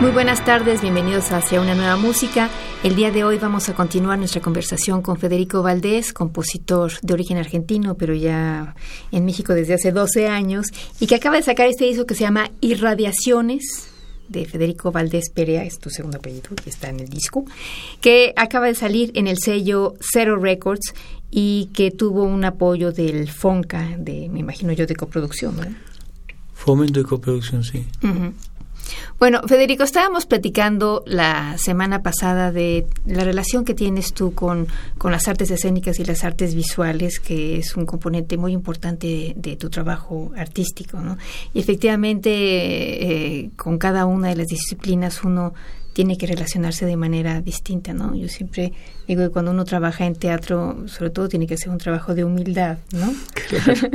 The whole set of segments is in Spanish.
Muy buenas tardes, bienvenidos hacia una nueva música. El día de hoy vamos a continuar nuestra conversación con Federico Valdés, compositor de origen argentino, pero ya en México desde hace 12 años, y que acaba de sacar este disco que se llama Irradiaciones, de Federico Valdés Perea, es tu segundo apellido y está en el disco, que acaba de salir en el sello Zero Records y que tuvo un apoyo del FONCA, de, me imagino yo, de coproducción, ¿verdad? Fomento de coproducción, sí. Bueno, Federico, estábamos platicando la semana pasada de la relación que tienes tú con, con las artes escénicas y las artes visuales, que es un componente muy importante de, tu trabajo artístico, ¿no? Y efectivamente, eh, con cada una de las disciplinas uno tiene que relacionarse de manera distinta, ¿no? Yo siempre digo que cuando uno trabaja en teatro, sobre todo tiene que hacer un trabajo de humildad, ¿no?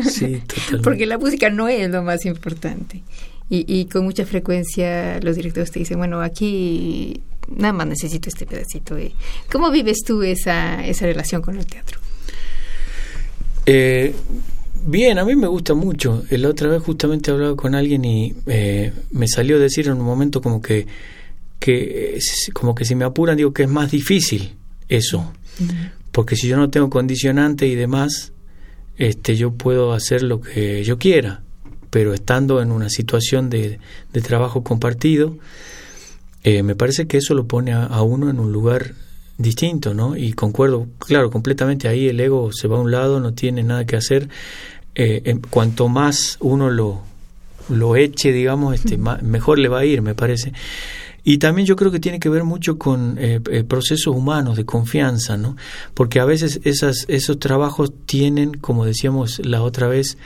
sí, totalmente. Porque la música no es lo más importante. Y, y con mucha frecuencia los directores te dicen, bueno, aquí nada más necesito este pedacito. De... ¿Cómo vives tú esa, esa relación con el teatro? Eh, bien, a mí me gusta mucho. La otra vez justamente hablaba con alguien y eh, me salió a decir en un momento como que que como que si me apuran digo que es más difícil eso. Porque si yo no tengo condicionante y demás este yo puedo hacer lo que yo quiera pero estando en una situación de, de trabajo compartido eh, me parece que eso lo pone a, uno en un lugar distinto no y concuerdo claro completamente ahí el ego se va a un lado no tiene nada que hacer. Eh, cuanto más uno lo lo eche digamos este mejor le va a ir me parece y también yo creo que tiene que ver mucho con eh, eh, procesos humanos de confianza, ¿no? Porque a veces esas, esos trabajos tienen, como decíamos la otra vez,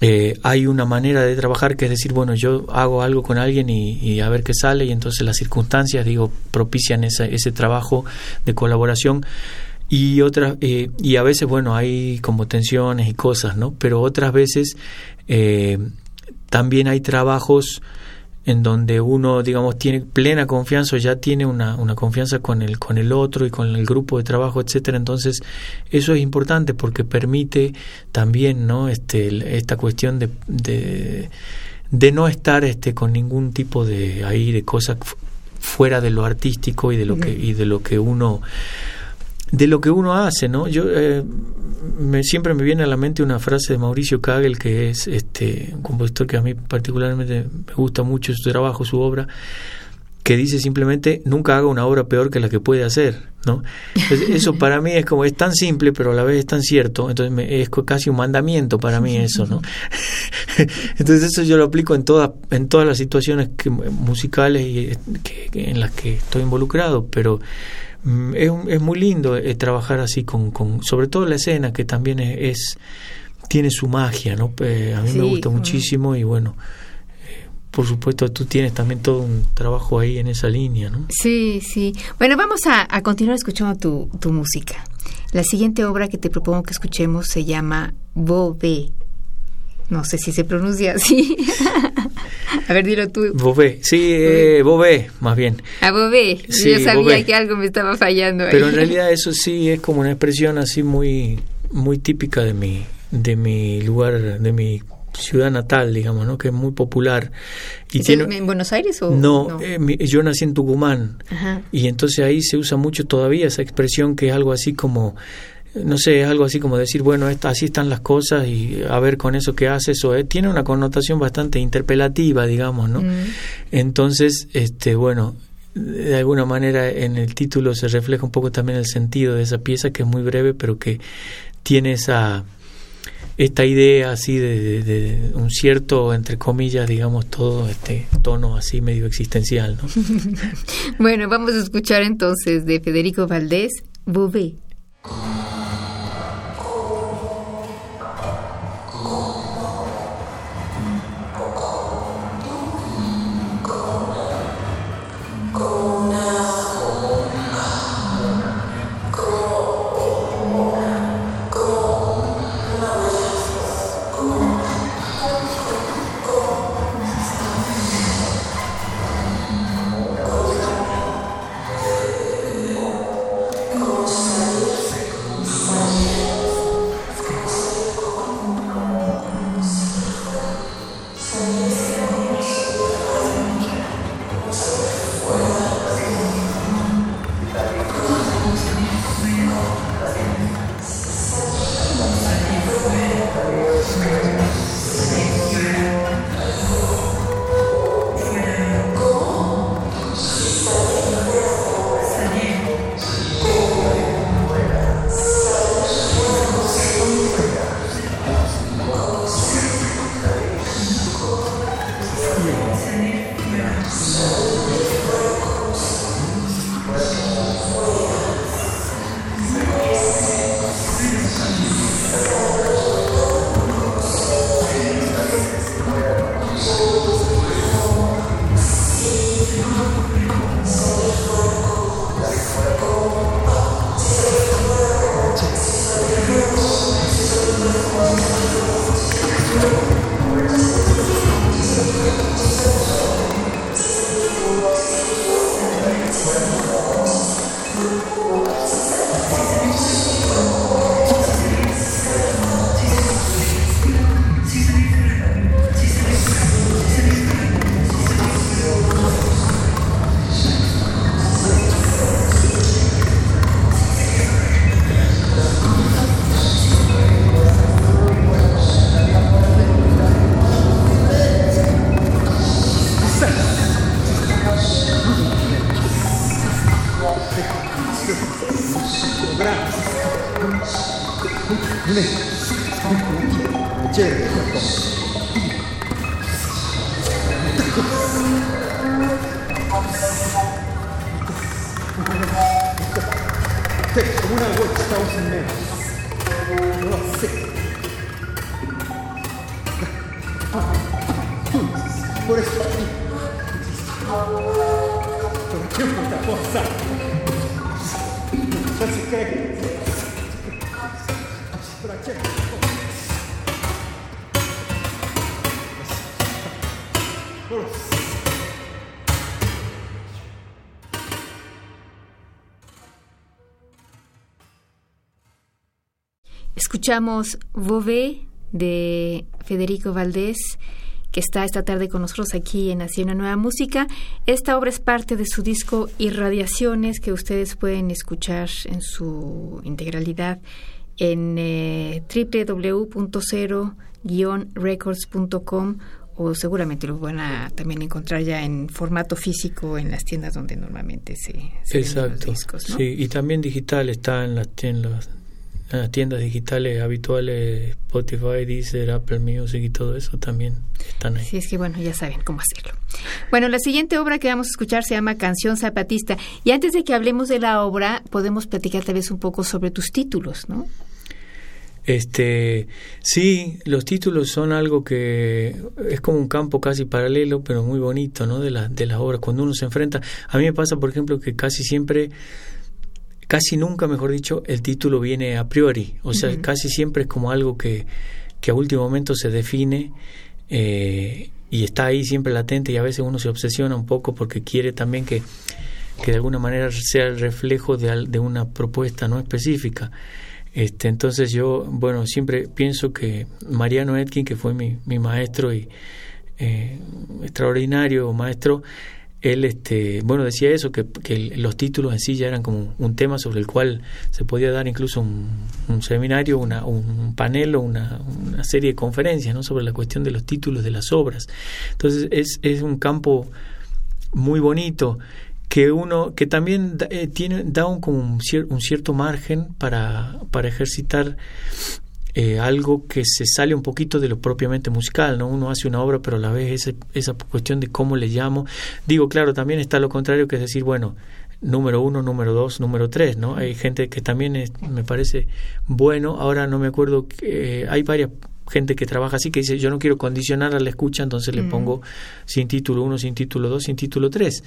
eh, hay una manera de trabajar que es decir, bueno, yo hago algo con alguien y, a ver qué sale y entonces las circunstancias, digo, propician ese trabajo de colaboración y otras y a veces bueno hay como tensiones y cosas no pero otras veces también hay trabajos en donde uno, digamos, tiene plena confianza o ya tiene una, una, confianza con el, con el otro y con el grupo de trabajo, etcétera. Entonces, eso es importante porque permite también, ¿no? Este, esta cuestión de, de, de no estar este, con ningún tipo de ahí de cosas fuera de lo artístico y de lo que, y de lo que uno de lo que uno hace, ¿no? Yo eh, me, siempre me viene a la mente una frase de Mauricio Kagel, que es este un compositor que a mí particularmente me gusta mucho su trabajo, su obra, que dice simplemente nunca haga una obra peor que la que puede hacer, ¿no? eso para mí es como es tan simple, pero a la vez es tan cierto, entonces me, es casi un mandamiento para mí eso, ¿no? entonces eso yo lo aplico en todas en todas las situaciones musicales y, en las que estoy involucrado, pero es, es muy lindo eh, trabajar así con, con, sobre todo la escena que también es, tiene su magia, ¿no? Eh, a mí me gusta muchísimo y bueno, eh, por supuesto tú tienes también todo un trabajo ahí en esa línea, ¿no? Sí, sí. Bueno, vamos a, a continuar escuchando tu, tu música. La siguiente obra que te propongo que escuchemos se llama Bobé. No sé si se pronuncia así. A ver, dilo tú. Bobé, sí, eh, Bobé, más bien. A Bobé, yo sabía que algo me estaba fallando ahí. Pero en realidad eso sí es como una expresión así muy, muy típica de mi, de mi lugar, de mi ciudad natal, digamos, ¿no? Que es muy popular. Y tiene, en Buenos Aires o no? Eh, yo nací en Tucumán y entonces ahí se usa mucho todavía esa expresión que es algo así como no sé, es algo así como decir, bueno, así están las cosas y a ver con eso que haces, o tiene una connotación bastante interpelativa, digamos, ¿no? Mm. Entonces, este, bueno, de alguna manera en el título se refleja un poco también el sentido de esa pieza que es muy breve, pero que tiene esa esta idea así de, un cierto, entre comillas, digamos, todo este tono así medio existencial, ¿no? bueno, vamos a escuchar entonces de Federico Valdés, Bouvet. Escuchamos Vové de Federico Valdés, que está esta tarde con nosotros aquí en Haciendo Nueva Música. Esta obra es parte de su disco Irradiaciones, que ustedes pueden escuchar en su integralidad en eh, www.0-records.com o seguramente lo van a también encontrar ya en formato físico en las tiendas donde normalmente se, se Exacto. los discos. ¿no? Sí, y también digital está en las tiendas, en las tiendas digitales habituales, Spotify, Deezer, Apple Music y todo eso también están ahí. Sí, es que bueno, ya saben cómo hacerlo. Bueno, la siguiente obra que vamos a escuchar se llama Canción Zapatista. Y antes de que hablemos de la obra, podemos platicar tal vez un poco sobre tus títulos, ¿no? Este, sí, los títulos son algo que es como un campo casi paralelo, pero muy bonito, ¿no? De, la, de las obras. Cuando uno se enfrenta, a mí me pasa, por ejemplo, que casi siempre, casi nunca, mejor dicho, el título viene a priori. O sea, casi siempre es como algo que, que a último momento se define eh, y está ahí siempre latente y a veces uno se obsesiona un poco porque quiere también que, que de alguna manera sea el reflejo de, de una propuesta no específica. Este, entonces yo, bueno, siempre pienso que Mariano Etkin, que fue mi, mi maestro y eh, extraordinario maestro, él, este, bueno, decía eso, que, los títulos en sí ya eran como un tema sobre el cual se podía dar incluso un, seminario, una, un panel o una, una serie de conferencias, ¿no? Sobre la cuestión de los títulos de las obras. Entonces es, es un campo muy bonito que uno que también eh, tiene da un, como un, cier- un cierto margen para, para ejercitar eh, algo que se sale un poquito de lo propiamente musical, ¿no? Uno hace una obra, pero a la vez ese- esa cuestión de cómo le llamo. Digo, claro, también está lo contrario, que es decir, bueno, número uno, número dos, número tres, ¿no? Hay gente que también es- me parece bueno. Ahora no me acuerdo, eh, hay varias gente que trabaja así que dice yo no quiero condicionar a la escucha entonces le Mm. pongo sin título 1, sin título 2, sin título 3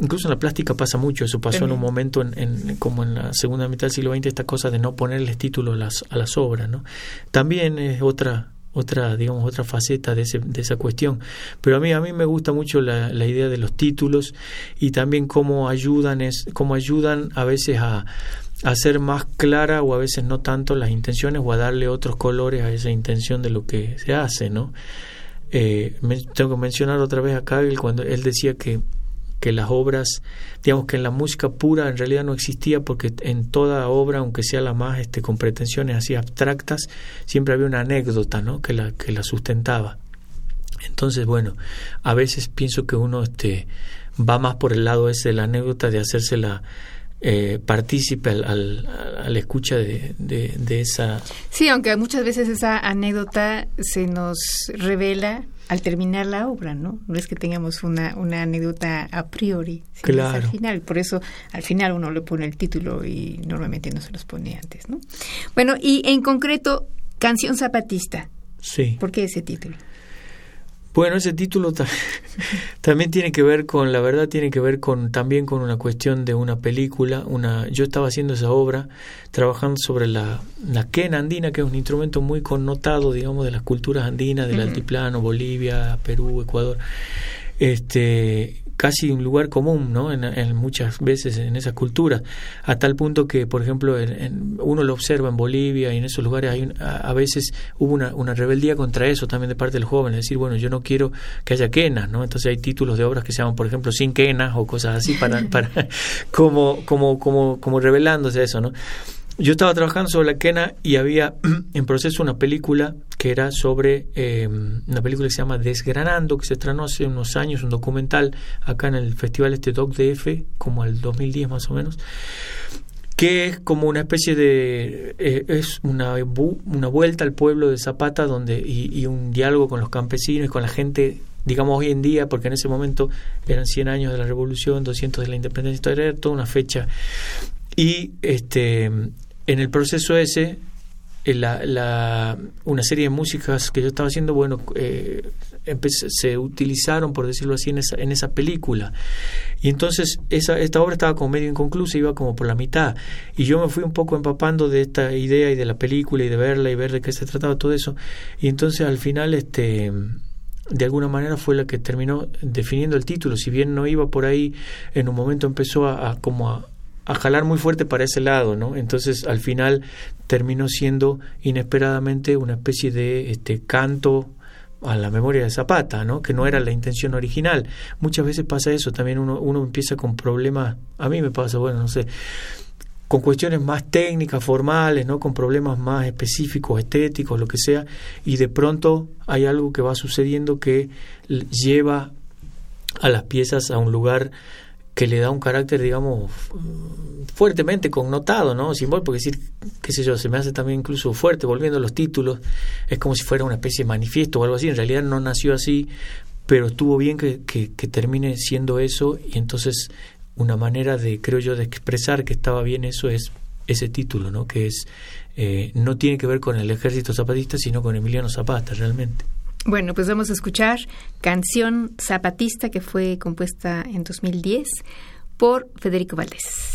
incluso en la plástica pasa mucho eso pasó en un momento en, en- como en la segunda mitad del siglo XX esta cosa de no ponerles títulos a las, a las obras ¿no? también es otra otra digamos otra faceta de, ese, de esa cuestión pero a mí a mí me gusta mucho la, la idea de los títulos y también cómo ayudan es cómo ayudan a veces a hacer más clara o a veces no tanto las intenciones o a darle otros colores a esa intención de lo que se hace, ¿no? Eh, men- tengo que mencionar otra vez a Kagel cuando él decía que, que las obras, digamos que en la música pura en realidad no existía porque en toda obra, aunque sea la más este, con pretensiones así abstractas, siempre había una anécdota, ¿no? Que la, que la sustentaba. Entonces, bueno, a veces pienso que uno este, va más por el lado ese de la anécdota de hacérsela eh, partícipe al, al, escucha de, de, de esa... Sí, aunque muchas veces esa anécdota se nos revela al terminar la obra, ¿no? No es que tengamos una, una anécdota a priori, sino es Claro. al final. Por eso al final uno le pone el título y normalmente no se los pone antes, ¿no? Bueno, y en concreto, Canción Zapatista. Sí. ¿Por qué ese título? Bueno, ese título ta- también tiene que ver con, la verdad, tiene que ver con también con una cuestión de una película. Una, yo estaba haciendo esa obra trabajando sobre la, la quena andina, que es un instrumento muy connotado, digamos, de las culturas andinas, del altiplano, Bolivia, Perú, Ecuador. Este, casi un lugar común, ¿no? En, en muchas veces en esas culturas, a tal punto que, por ejemplo, uno lo observa en Bolivia y en esos lugares hay un- a, a veces hubo una, una rebeldía contra eso también de parte del joven, es decir, bueno, yo no quiero que haya quenas, ¿no? Entonces hay títulos de obras que se llaman, por ejemplo, sin quenas o cosas así para, para como, como, como, como revelándose eso, ¿no? Yo estaba trabajando sobre la quena y había en proceso una película que era sobre eh, una película que se llama Desgranando, que se estrenó hace unos años, un documental acá en el festival este Doc DF, como el 2010 más o menos, que es como una especie de eh, es una, una vuelta al pueblo de Zapata donde y, un diálogo con los campesinos y con la gente digamos hoy en día porque en ese momento eran 100 años de la revolución 200 de la independencia era toda una fecha. Y este en el proceso ese la, la, una serie de músicas que yo estaba haciendo, bueno, eh, se utilizaron, por decirlo así, en esa, en esa película. Y entonces esa, esta obra estaba como medio inconclusa, iba como por la mitad. Y yo me fui un poco empapando de esta idea y de la película y de verla y ver de qué se trataba todo eso. Y entonces al final, este de alguna manera fue la que terminó definiendo el título. Si bien no iba por ahí, en un momento empezó a como a, a jalar muy fuerte para ese lado, ¿no? Entonces al final terminó siendo inesperadamente una especie de este canto a la memoria de Zapata, ¿no? Que no era la intención original. Muchas veces pasa eso, también uno, uno empieza con problemas, a mí me pasa, bueno, no sé, con cuestiones más técnicas, formales, ¿no? Con problemas más específicos, estéticos, lo que sea, y de pronto hay algo que va sucediendo que lleva a las piezas a un lugar que le da un carácter, digamos, fuertemente connotado, ¿no? Simbólico, decir, qué sé yo, se me hace también incluso fuerte, volviendo a los títulos, es como si fuera una especie de manifiesto o algo así, en realidad no nació así, pero estuvo bien que, que, termine siendo eso y entonces una manera de, creo yo, de expresar que estaba bien eso es ese título, ¿no? Que es, eh, no tiene que ver con el ejército zapatista, sino con Emiliano Zapata, realmente. Bueno, pues vamos a escuchar Canción Zapatista que fue compuesta en 2010 por Federico Valdés.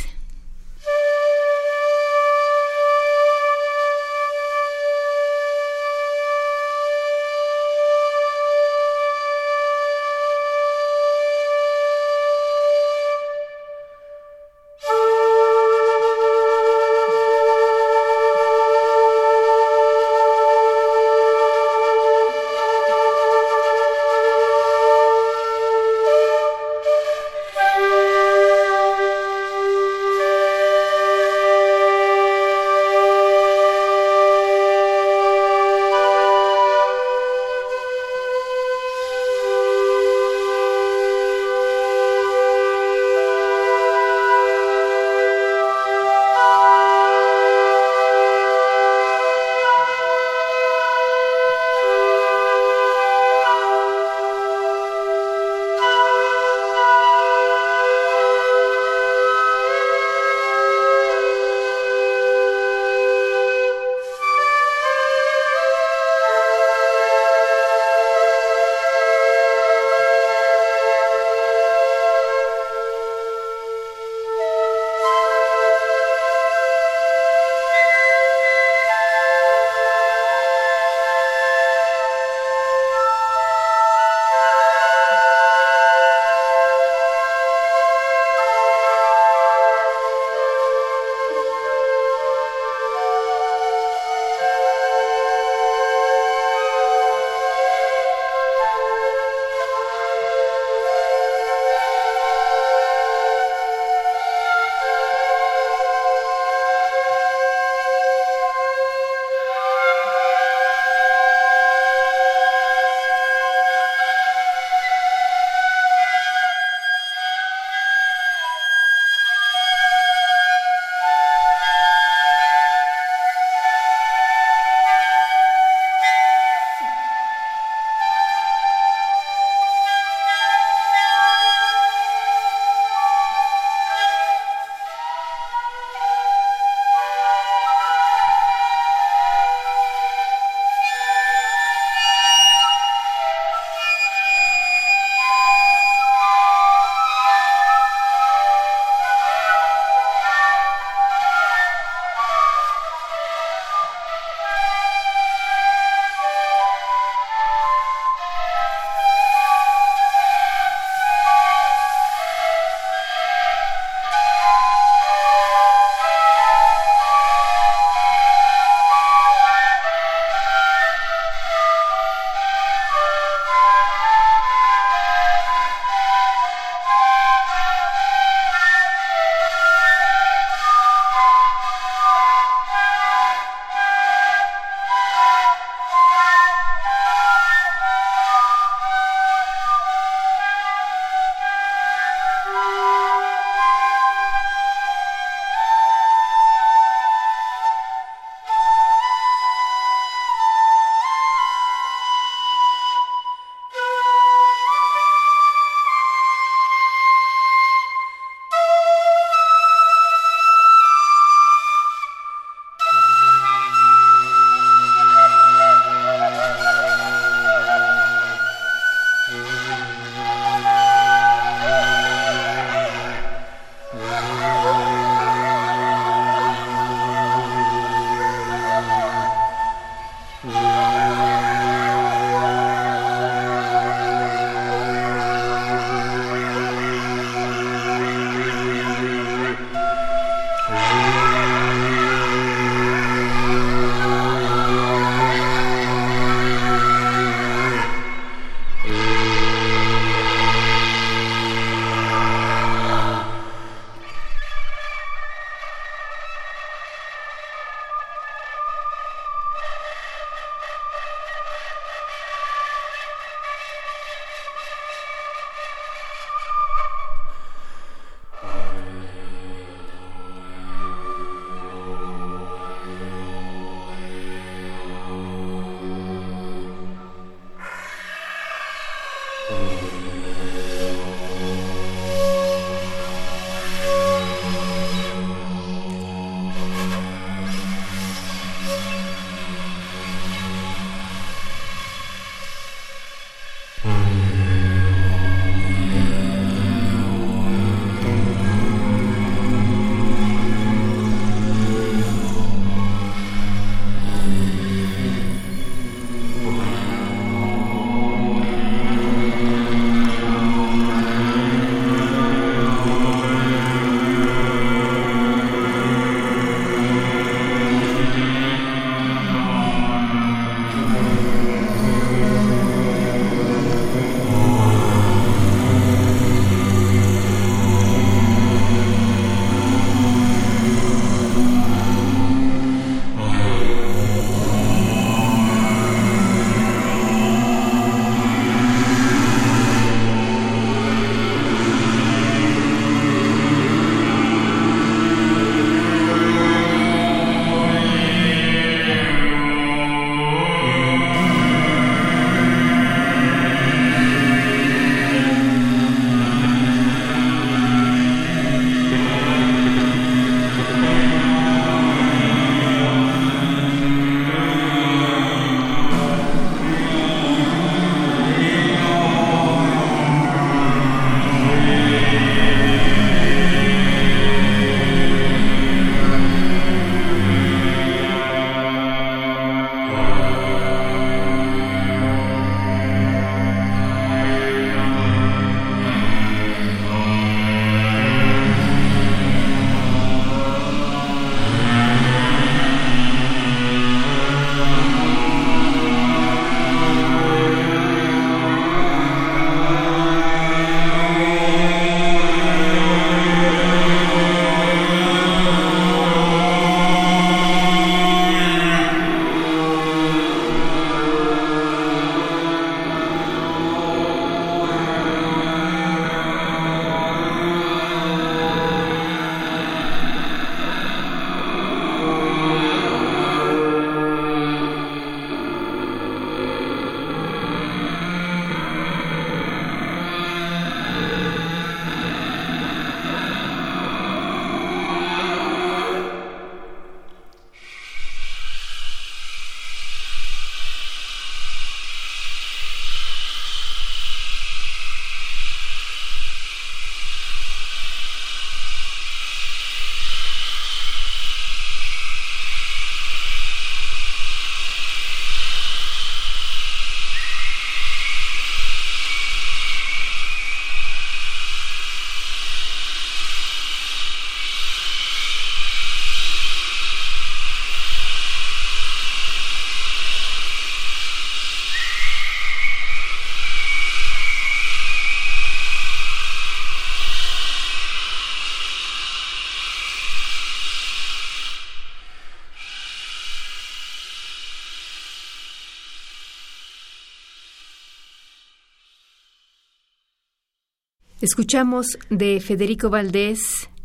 Escuchamos de Federico Valdés,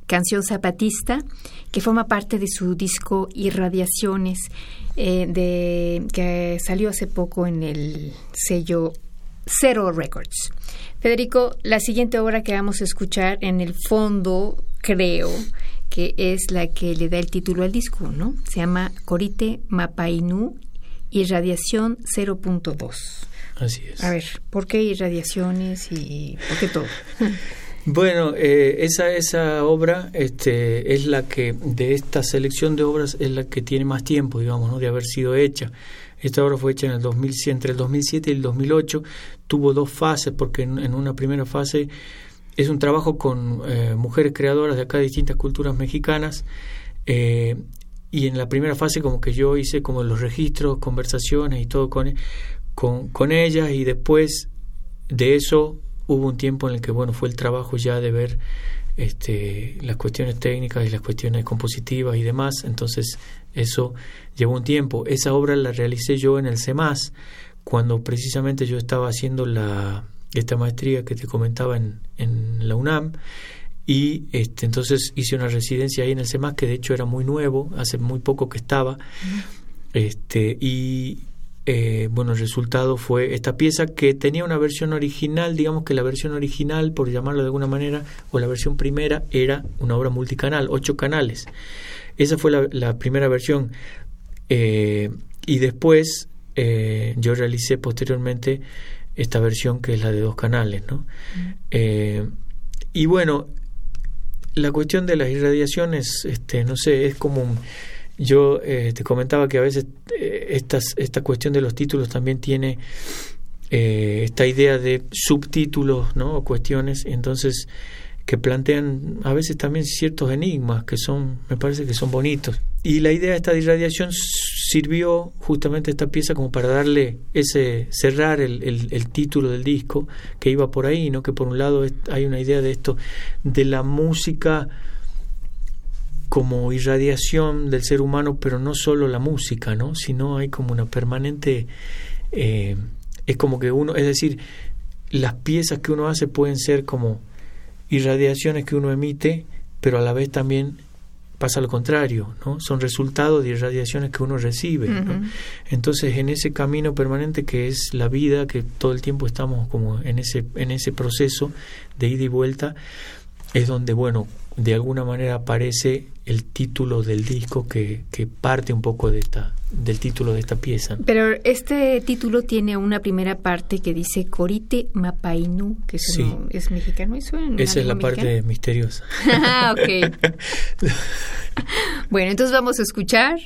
canción zapatista, que forma parte de su disco Irradiaciones, eh, de, que salió hace poco en el sello Zero Records. Federico, la siguiente obra que vamos a escuchar en el fondo, creo, que es la que le da el título al disco, ¿no? Se llama Corite Mapainú Irradiación 0.2. Así es. A ver, ¿por qué irradiaciones y por qué todo? Bueno, eh, esa, esa obra este, es la que, de esta selección de obras, es la que tiene más tiempo, digamos, ¿no? de haber sido hecha. Esta obra fue hecha en el 2007, entre el 2007 y el 2008. Tuvo dos fases, porque en, una primera fase es un trabajo con eh, mujeres creadoras de acá de distintas culturas mexicanas. Eh, y en la primera fase como que yo hice como los registros, conversaciones y todo con, con, con ellas y después de eso hubo un tiempo en el que bueno fue el trabajo ya de ver este, las cuestiones técnicas y las cuestiones compositivas y demás. Entonces eso llevó un tiempo. Esa obra la realicé yo en el CEMAS cuando precisamente yo estaba haciendo la esta maestría que te comentaba en, en la UNAM. Y este, entonces hice una residencia ahí en el CEMAS que de hecho era muy nuevo hace muy poco que estaba. Este y eh, bueno, el resultado fue esta pieza que tenía una versión original, digamos que la versión original, por llamarlo de alguna manera, o la versión primera, era una obra multicanal, ocho canales. Esa fue la, primera versión. Eh, y después eh, yo realicé posteriormente esta versión que es la de dos canales, ¿no? y bueno, la cuestión de las irradiaciones, este, no sé, es como un, yo eh, te comentaba que a veces eh, estas, esta cuestión de los títulos también tiene eh, esta idea de subtítulos, ¿no? O cuestiones, entonces que plantean a veces también ciertos enigmas que son, me parece que son bonitos. Y la idea de esta irradiación sirvió justamente esta pieza como para darle ese, cerrar el, el, título del disco que iba por ahí, ¿no? Que por un lado hay una idea de esto, de la música como irradiación del ser humano, pero no solo la música, ¿no? Sino hay como una permanente, eh, es como que uno, es decir, las piezas que uno hace pueden ser como irradiaciones que uno emite, pero a la vez también pasa lo contrario, ¿no? Son resultados de irradiaciones que uno recibe. Entonces, en ese camino permanente que es la vida, que todo el tiempo estamos como en ese, en ese proceso de ida y vuelta, es donde, bueno, de alguna manera aparece el título del disco que, que, parte un poco de esta, del título de esta pieza. Pero este título tiene una primera parte que dice Corite Mapainu, que es, es mexicano. ¿Eso Esa es la parte misteriosa. ah, ok. bueno, entonces vamos a escuchar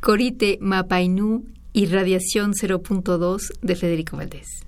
Corite Mapainu y Radiación 0.2 de Federico Valdés.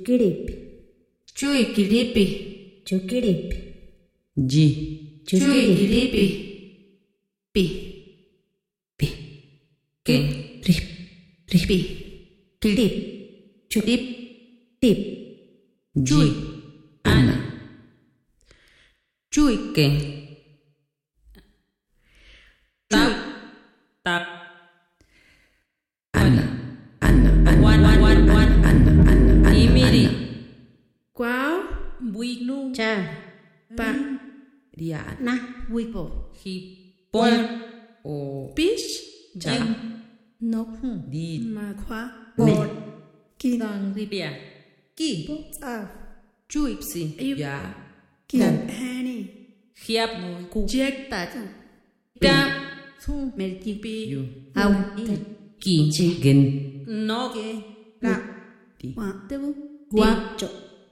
चुकीड़ीपी। चुकीड़ीपी चुकीड़ीपी। जी। चुकीड़ीपी पी। पी। के रिप रिपी किड़ीप चुकीप टिप। जी। आना। चुकी Chả. Nộp. Đi. Mà khóa. Bột. Kỳ. Tăng vâng, gì bìa. Kỳ. Bốc sao. Chú ịp xì. Dạ. Kỳ. Hani. Khiếp. Cụ. Chết ta chẳng. ta Thu. Mẹ kỳ bì. Hào. Kỳ chê dạ. gần. Nó kê. Đa. Đi. Hoa. Tế bú. Hoa. Chộ.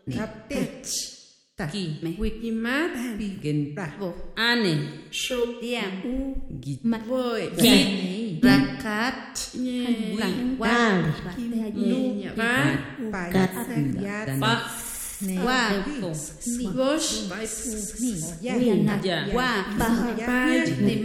Đáp tế. Kỳ. Mẹ. Quy kỳ mát. Bì gần. Ra. Vô. Ane. Sô. Điàm. Dạ. U. Gịt. Mặt vội. Gịt. Dạ. Ja wa, ba, ba ni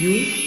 你。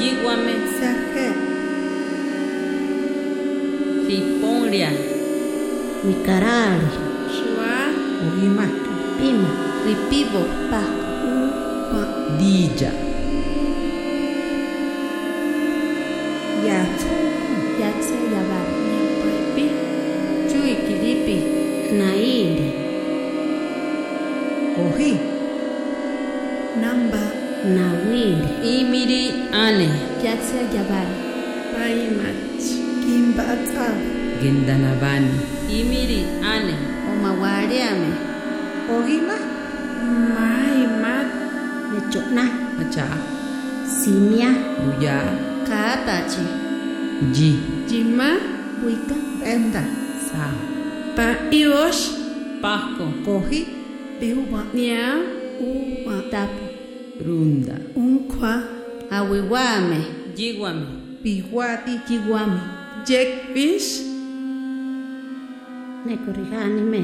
Yiguame Saje. riponria Wikarari. Shua. Ugima. Pima. Ripibo. Pa. Upa. Dija. Yatse Yabar. Paimat. Kimbata. gendanavani imiri ane Omawariame. Ogima. Maimat. Nechona. acha Simia. uya Kaatachi. ji Jima. Wika. Enda. sa Pa ios. pasco Koji. Bihuwa. Nia. Uwa. Tapu. runda Unkwa. Awiwame. Yiguame Pihuati. Jiguame. Jackfish. Nekorihani me.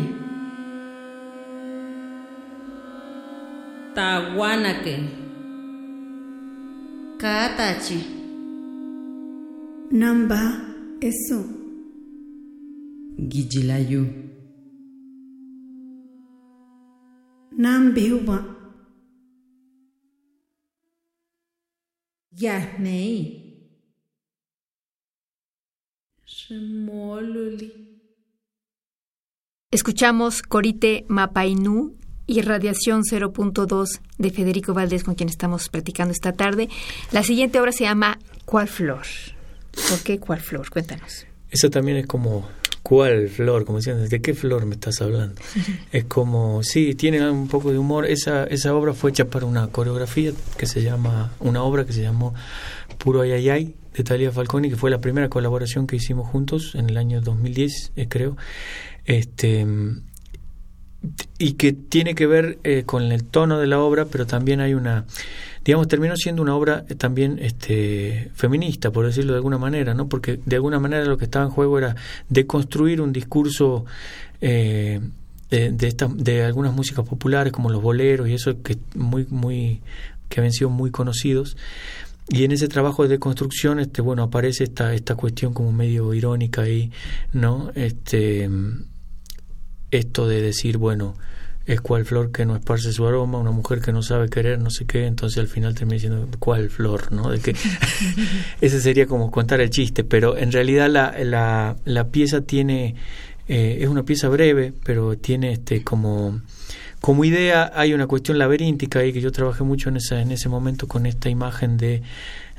taguanake Kaatachi. Namba. Eso. gijilayu Nam Shemoluli. Escuchamos Corite Mapainú y Radiación 0.2 de Federico Valdés, con quien estamos platicando esta tarde. La siguiente obra se llama ¿Cuál flor? ¿Por qué cuál flor? Cuéntanos. Esa también es como, ¿cuál flor? Como decían, ¿de qué flor me estás hablando? es como, sí, tiene un poco de humor. Esa, esa obra fue hecha para una coreografía que se llama, una obra que se llamó Puro Ayayay de Talia Falconi, que fue la primera colaboración que hicimos juntos en el año 2010, eh, creo. Este, y que tiene que ver eh, con el tono de la obra, pero también hay una, digamos, terminó siendo una obra eh, también este, feminista, por decirlo de alguna manera, ¿no? Porque de alguna manera lo que estaba en juego era deconstruir un discurso eh, de, de, de algunas músicas populares como los boleros y eso que muy, muy, que habían sido muy conocidos. Y en ese trabajo de deconstrucción, este, bueno, aparece esta, esta cuestión como medio irónica ahí, ¿no? Este, esto de decir, bueno, es cual flor que no esparce su aroma, una mujer que no sabe querer, no sé qué, entonces al final termina diciendo cuál flor, ¿no? De que ese sería como contar el chiste, pero en realidad la, la, la pieza tiene, eh, es una pieza breve, pero tiene este como como idea hay una cuestión laberíntica ahí que yo trabajé mucho en esa en ese momento con esta imagen de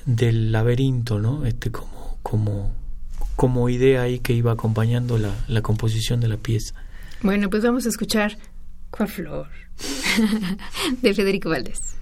del laberinto, ¿no? Este como como como idea ahí que iba acompañando la, la composición de la pieza. Bueno, pues vamos a escuchar ¿Cuál flor? de Federico Valdés.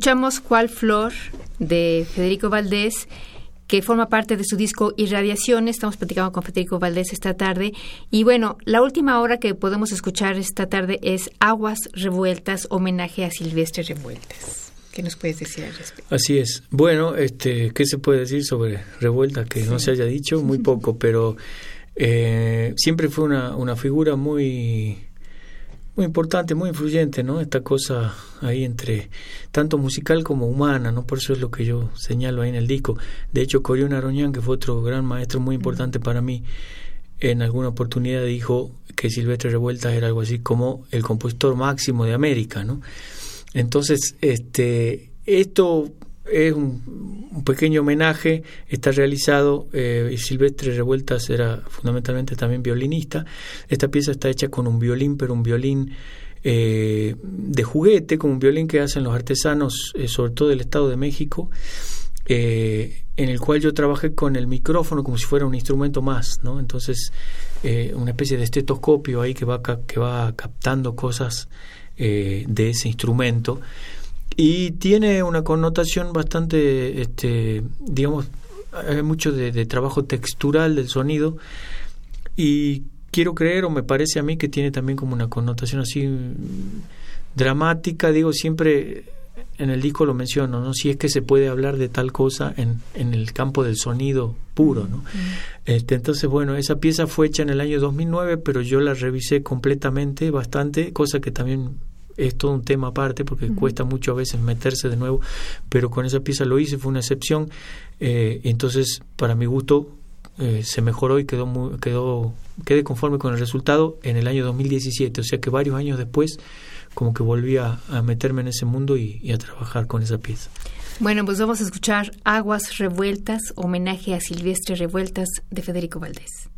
Escuchamos Cuál Flor de Federico Valdés, que forma parte de su disco Irradiación. Estamos platicando con Federico Valdés esta tarde. Y bueno, la última hora que podemos escuchar esta tarde es Aguas Revueltas, homenaje a Silvestre Revueltas. ¿Qué nos puedes decir al respecto? Así es. Bueno, este, ¿qué se puede decir sobre Revuelta que no se haya dicho? Muy poco, pero eh, siempre fue una, una figura muy muy importante, muy influyente, ¿no? Esta cosa ahí entre tanto musical como humana, ¿no? Por eso es lo que yo señalo ahí en el disco. De hecho, Corión Aroñán, que fue otro gran maestro muy importante para mí, en alguna oportunidad dijo que Silvestre Revueltas era algo así como el compositor máximo de América, ¿no? Entonces, este, esto es un, pequeño homenaje, está realizado, eh, Silvestre Revueltas era fundamentalmente también violinista, esta pieza está hecha con un violín, pero un violín eh, de juguete, con un violín que hacen los artesanos, eh, sobre todo del Estado de México, en el cual yo trabajé con el micrófono como si fuera un instrumento más, ¿no? Entonces, una especie de estetoscopio ahí que va, que va captando cosas de ese instrumento y tiene una connotación bastante, este, digamos, hay mucho de, trabajo textural del sonido y quiero creer o me parece a mí que tiene también como una connotación así dramática, digo siempre en el disco lo menciono, ¿no? Si es que se puede hablar de tal cosa en, en el campo del sonido puro, ¿no? este, entonces, bueno, esa pieza fue hecha en el año 2009, pero yo la revisé completamente, bastante, cosa que también es todo un tema aparte porque cuesta mucho a veces meterse de nuevo, pero con esa pieza lo hice, fue una excepción, eh, entonces para mi gusto eh, se mejoró y quedó, muy, quedó quedé conforme con el resultado en el año 2017, o sea que varios años después como que volví a, meterme en ese mundo y a trabajar con esa pieza. Bueno, pues vamos a escuchar Aguas Revueltas, homenaje a Silvestre Revueltas de Federico Valdés.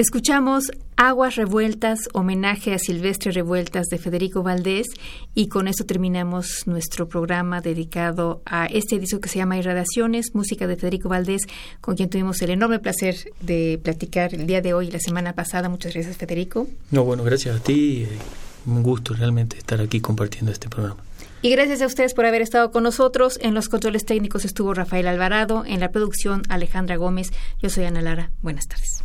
Escuchamos Aguas Revueltas, homenaje a Silvestre Revueltas de Federico Valdés y con esto terminamos nuestro programa dedicado a este disco que se llama Irradiaciones, música de Federico Valdés, con quien tuvimos el enorme placer de platicar el día de hoy y la semana pasada. Muchas gracias, Federico. No, bueno, gracias a ti. Un gusto realmente estar aquí compartiendo este programa. Y gracias a ustedes por haber estado con nosotros. En los controles técnicos estuvo Rafael Alvarado, en la producción Alejandra Gómez. Yo soy Ana Lara. Buenas tardes.